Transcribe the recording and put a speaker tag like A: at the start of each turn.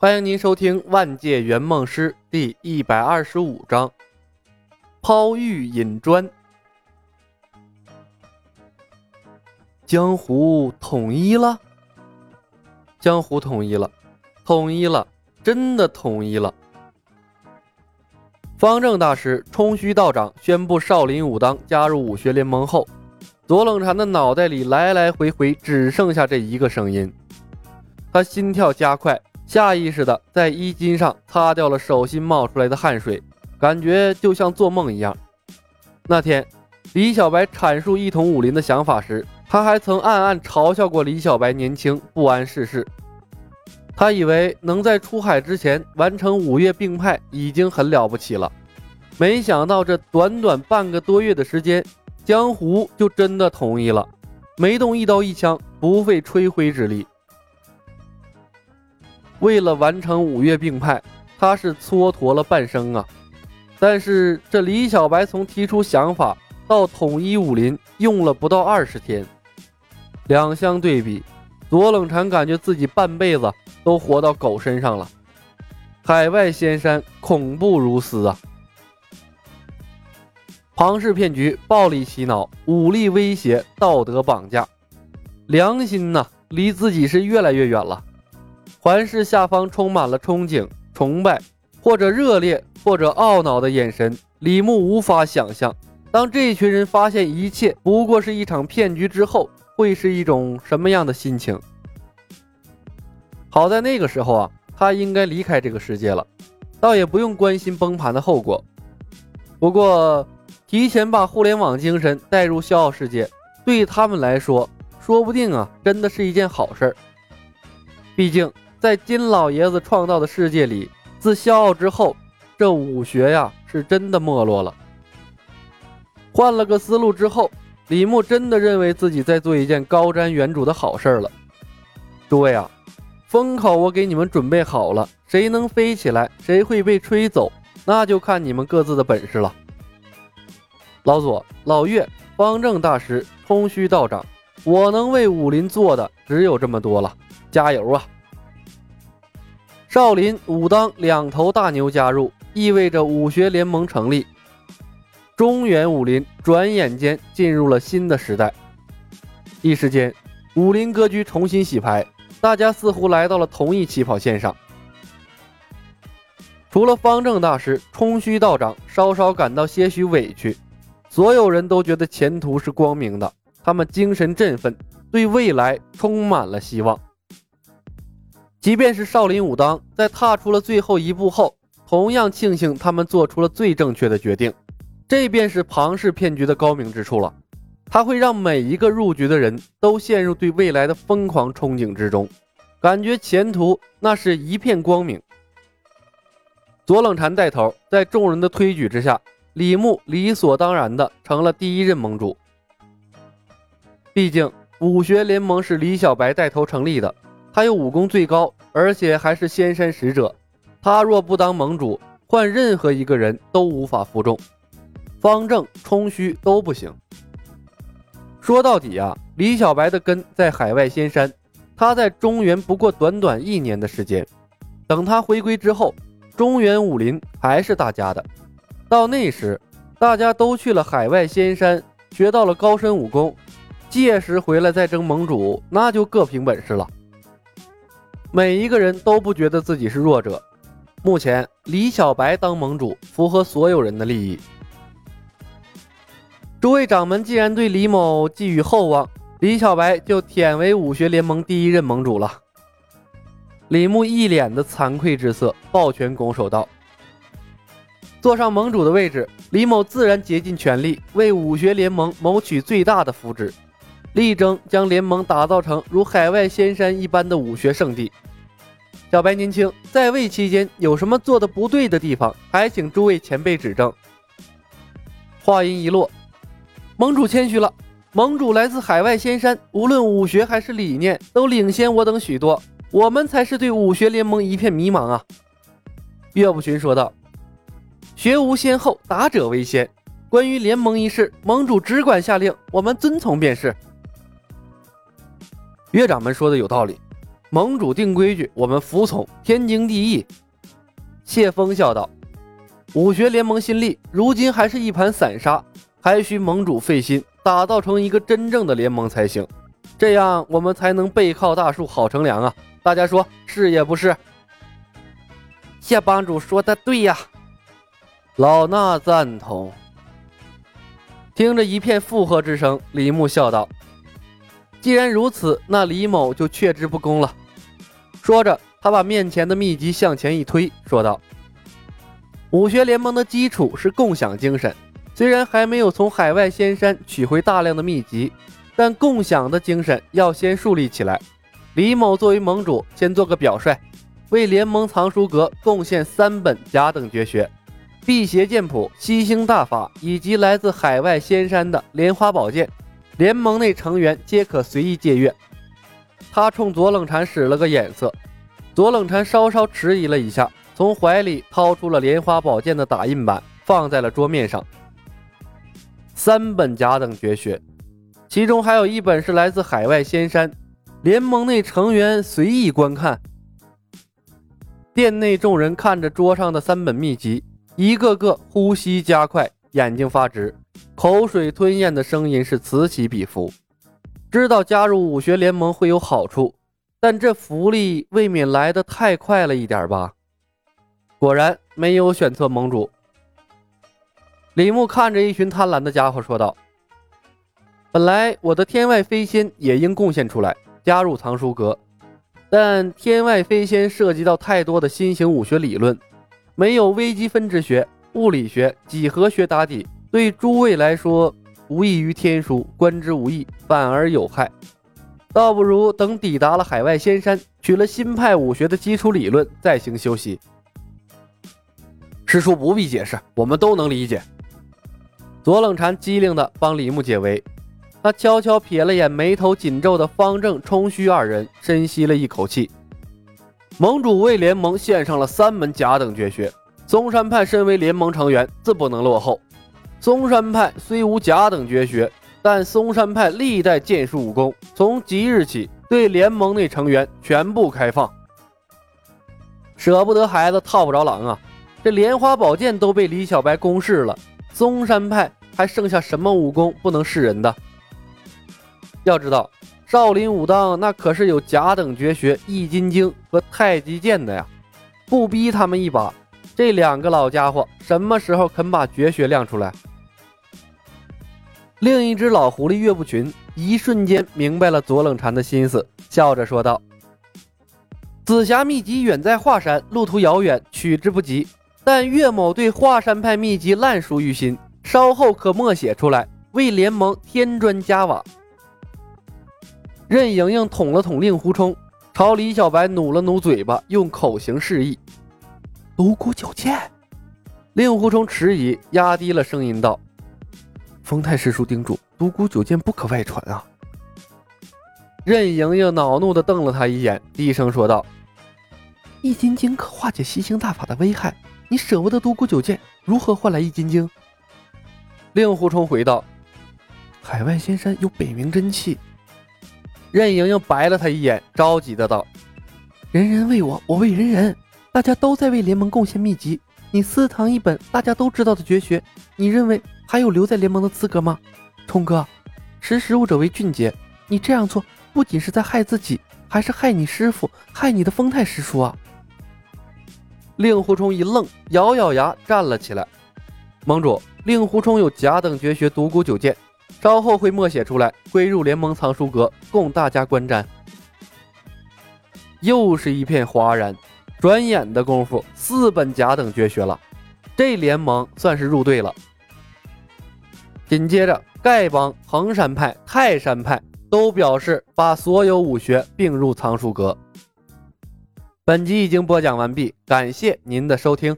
A: 欢迎您收听《万界圆梦师》第一百二十五章：抛玉引砖。江湖统一了，江湖统一了，统一了，真的统一了。方正大师、冲虚道长宣布少林武当加入武学联盟后，左冷禅的脑袋里来来回回只剩下这一个声音，他心跳加快。下意识的在衣襟上擦掉了手心冒出来的汗水，感觉就像做梦一样。那天，李小白阐述一统武林的想法时，他还曾暗暗嘲笑过李小白年轻不谙世事。他以为能在出海之前完成五岳并派已经很了不起了，没想到这短短半个多月的时间，江湖就真的统一了，没动一刀一枪，不费吹灰之力。为了完成五岳并派，他是蹉跎了半生啊！但是这李小白从提出想法到统一武林，用了不到二十天。两相对比，左冷禅感觉自己半辈子都活到狗身上了。海外仙山恐怖如斯啊！庞氏骗局、暴力洗脑、武力威胁、道德绑架，良心呐，离自己是越来越远了。环视下方，充满了憧憬、崇拜，或者热烈，或者懊恼的眼神。李牧无法想象，当这群人发现一切不过是一场骗局之后，会是一种什么样的心情。好在那个时候啊，他应该离开这个世界了，倒也不用关心崩盘的后果。不过，提前把互联网精神带入笑傲世界，对他们来说，说不定啊，真的是一件好事儿。毕竟。在金老爷子创造的世界里，自萧傲之后，这武学呀是真的没落了。换了个思路之后，李牧真的认为自己在做一件高瞻远瞩的好事了。诸位啊，风口我给你们准备好了，谁能飞起来，谁会被吹走，那就看你们各自的本事了。老左、老岳、方正大师、空虚道长，我能为武林做的只有这么多了，加油啊！少林、武当两头大牛加入，意味着武学联盟成立。中原武林转眼间进入了新的时代。一时间，武林格局重新洗牌，大家似乎来到了同一起跑线上。除了方正大师、冲虚道长稍稍感到些许委屈，所有人都觉得前途是光明的。他们精神振奋，对未来充满了希望。即便是少林武当在踏出了最后一步后，同样庆幸他们做出了最正确的决定。这便是庞氏骗局的高明之处了，它会让每一个入局的人都陷入对未来的疯狂憧憬之中，感觉前途那是一片光明。左冷禅带头，在众人的推举之下，李牧理所当然的成了第一任盟主。毕竟武学联盟是李小白带头成立的。他有武功最高，而且还是仙山使者。他若不当盟主，换任何一个人都无法服众。方正、冲虚都不行。说到底啊，李小白的根在海外仙山，他在中原不过短短一年的时间。等他回归之后，中原武林还是大家的。到那时，大家都去了海外仙山，学到了高深武功，届时回来再争盟主，那就各凭本事了。每一个人都不觉得自己是弱者。目前，李小白当盟主符合所有人的利益。诸位掌门既然对李某寄予厚望，李小白就舔为武学联盟第一任盟主了。李牧一脸的惭愧之色，抱拳拱手道：“坐上盟主的位置，李某自然竭尽全力为武学联盟谋取最大的福祉。”力争将联盟打造成如海外仙山一般的武学圣地。小白年轻在位期间有什么做的不对的地方，还请诸位前辈指正。话音一落，盟主谦虚了。盟主来自海外仙山，无论武学还是理念，都领先我等许多。我们才是对武学联盟一片迷茫啊！岳不群说道：“学无先后，达者为先。关于联盟一事，盟主只管下令，我们遵从便是。”岳掌门说的有道理，盟主定规矩，我们服从，天经地义。谢峰笑道：“武学联盟新立，如今还是一盘散沙，还需盟主费心，打造成一个真正的联盟才行。这样我们才能背靠大树好乘凉啊！大家说是也不是？”
B: 谢帮主说的对呀，
A: 老衲赞同。听着一片附和之声，李牧笑道。既然如此，那李某就却之不恭了。说着，他把面前的秘籍向前一推，说道：“武学联盟的基础是共享精神，虽然还没有从海外仙山取回大量的秘籍，但共享的精神要先树立起来。李某作为盟主，先做个表率，为联盟藏书阁贡献三本甲等绝学、辟邪剑谱、吸星大法，以及来自海外仙山的莲花宝剑。”联盟内成员皆可随意借阅。他冲左冷禅使了个眼色，左冷禅稍稍迟疑了一下，从怀里掏出了莲花宝剑的打印版，放在了桌面上。三本甲等绝学，其中还有一本是来自海外仙山，联盟内成员随意观看。殿内众人看着桌上的三本秘籍，一个个呼吸加快，眼睛发直。口水吞咽的声音是此起彼伏，知道加入武学联盟会有好处，但这福利未免来得太快了一点吧？果然没有选错盟主。李牧看着一群贪婪的家伙说道：“本来我的天外飞仙也应贡献出来，加入藏书阁，但天外飞仙涉及到太多的新型武学理论，没有微积分之学、物理学、几何学打底。”对诸位来说，无异于天书，观之无益，反而有害。倒不如等抵达了海外仙山，取了新派武学的基础理论，再行修习。师叔不必解释，我们都能理解。左冷禅机灵的帮李牧解围，他悄悄瞥了眼眉头紧皱的方正、冲虚二人，深吸了一口气。盟主为联盟献上了三门甲等绝学，嵩山派身为联盟成员，自不能落后。嵩山派虽无甲等绝学，但嵩山派历代剑术武功，从即日起对联盟内成员全部开放。舍不得孩子套不着狼啊！这莲花宝剑都被李小白公示了，嵩山派还剩下什么武功不能示人的？要知道，少林武当那可是有甲等绝学易筋经和太极剑的呀！不逼他们一把，这两个老家伙什么时候肯把绝学亮出来？另一只老狐狸岳不群一瞬间明白了左冷禅的心思，笑着说道：“紫霞秘籍远在华山，路途遥远，取之不及。但岳某对华山派秘籍烂熟于心，稍后可默写出来，为联盟添砖加瓦。”任盈盈捅了捅令狐冲，朝李小白努了努嘴巴，用口型示意：“独孤九剑。”令狐冲迟疑，压低了声音道。丰太师叔叮嘱：“独孤九剑不可外传啊！”任盈盈恼怒地瞪了他一眼，低声说道：“易筋经可化解吸星大法的危害，你舍不得独孤九剑，如何换来易筋经？”令狐冲回道：“海外仙山有北冥真气。”任盈盈白了他一眼，着急的道：“人人为我，我为人人，大家都在为联盟贡献秘籍，你私藏一本大家都知道的绝学，你认为？”还有留在联盟的资格吗，冲哥？识时务者为俊杰，你这样做不仅是在害自己，还是害你师傅，害你的丰太师叔啊！令狐冲一愣，咬咬牙站了起来。盟主，令狐冲有甲等绝学独孤九剑，稍后会默写出来，归入联盟藏书阁，供大家观瞻。又是一片哗然，转眼的功夫，四本甲等绝学了，这联盟算是入队了。紧接着，丐帮、衡山派、泰山派都表示把所有武学并入藏书阁。本集已经播讲完毕，感谢您的收听。